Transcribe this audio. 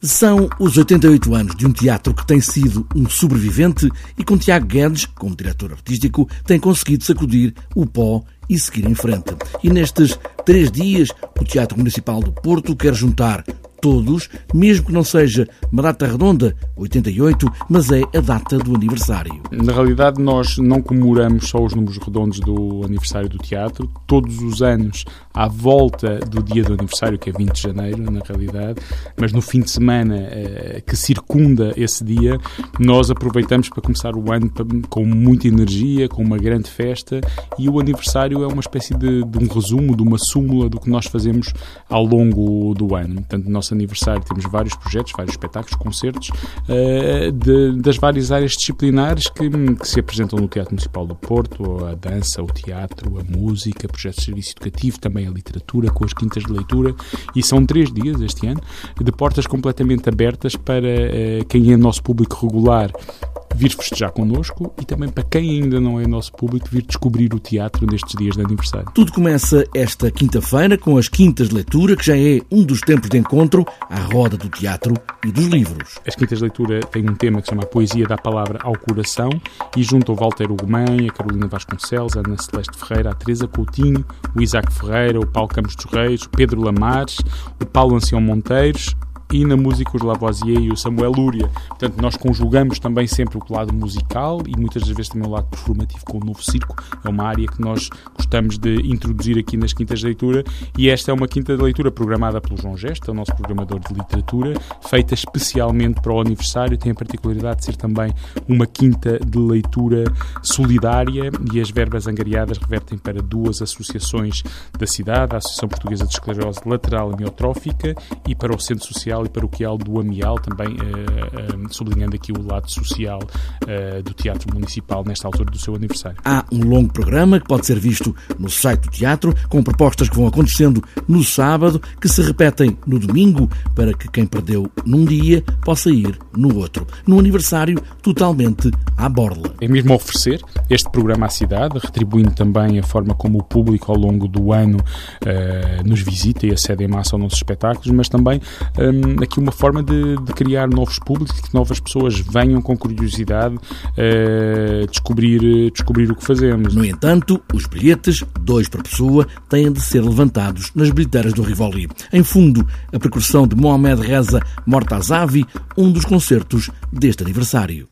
São os 88 anos de um teatro que tem sido um sobrevivente e com Tiago Guedes, como diretor artístico, tem conseguido sacudir o pó e seguir em frente. E nestes três dias, o Teatro Municipal do Porto quer juntar todos, mesmo que não seja uma data redonda, 88, mas é a data do aniversário. Na realidade, nós não comemoramos só os números redondos do aniversário do teatro. Todos os anos, à volta do dia do aniversário, que é 20 de janeiro, na realidade, mas no fim de semana eh, que circunda esse dia, nós aproveitamos para começar o ano com muita energia, com uma grande festa e o aniversário é uma espécie de, de um resumo, de uma súmula do que nós fazemos ao longo do ano. Portanto, nós nosso aniversário temos vários projetos, vários espetáculos, concertos uh, de, das várias áreas disciplinares que, que, se apresentam no Teatro Municipal do Porto, a dança, o teatro, a música, projetos de serviço educativo, também a literatura, com as quintas de leitura, e são três dias este ano, de portas completamente abertas para uh, quem é nosso público regular vir festejar connosco e também para quem ainda não é nosso público vir descobrir o teatro nestes dias de aniversário. Tudo começa esta quinta-feira com as quintas de leitura, que já é um dos tempos de encontro à roda do teatro e dos livros. As quintas de leitura têm um tema que se chama Poesia da Palavra ao Coração e junto o Walter Ugumem, a Carolina Vasconcelos, a Ana Celeste Ferreira, a Teresa Coutinho, o Isaac Ferreira, o Paulo Campos dos Reis, o Pedro Lamares, o Paulo Ancião Monteiros, e na música os Lavoisier e o Samuel Lúria. Portanto, nós conjugamos também sempre o lado musical e muitas das vezes também o lado performativo com o Novo Circo. É uma área que nós gostamos de introduzir aqui nas quintas de leitura e esta é uma quinta de leitura programada pelo João Gesto, é o nosso programador de literatura, feita especialmente para o aniversário. Tem a particularidade de ser também uma quinta de leitura solidária e as verbas angariadas revertem para duas associações da cidade, a Associação Portuguesa de Esclerose Lateral Amiotrófica e para o Centro Social social e paroquial do Amial, também uh, uh, sublinhando aqui o lado social uh, do Teatro Municipal nesta altura do seu aniversário. Há um longo programa que pode ser visto no site do teatro, com propostas que vão acontecendo no sábado, que se repetem no domingo, para que quem perdeu num dia possa ir no outro. No aniversário, totalmente à borla. É mesmo oferecer este programa à cidade, retribuindo também a forma como o público ao longo do ano nos visita e acede em massa aos nossos espetáculos, mas também um, aqui uma forma de, de, criar novos públicos, que novas pessoas venham com curiosidade uh, descobrir, descobrir o que fazemos. No entanto, os bilhetes, dois por pessoa, têm de ser levantados nas bilheteiras do Rivoli. Em fundo, a percussão de Mohamed Reza Mortazavi, um dos concertos deste aniversário.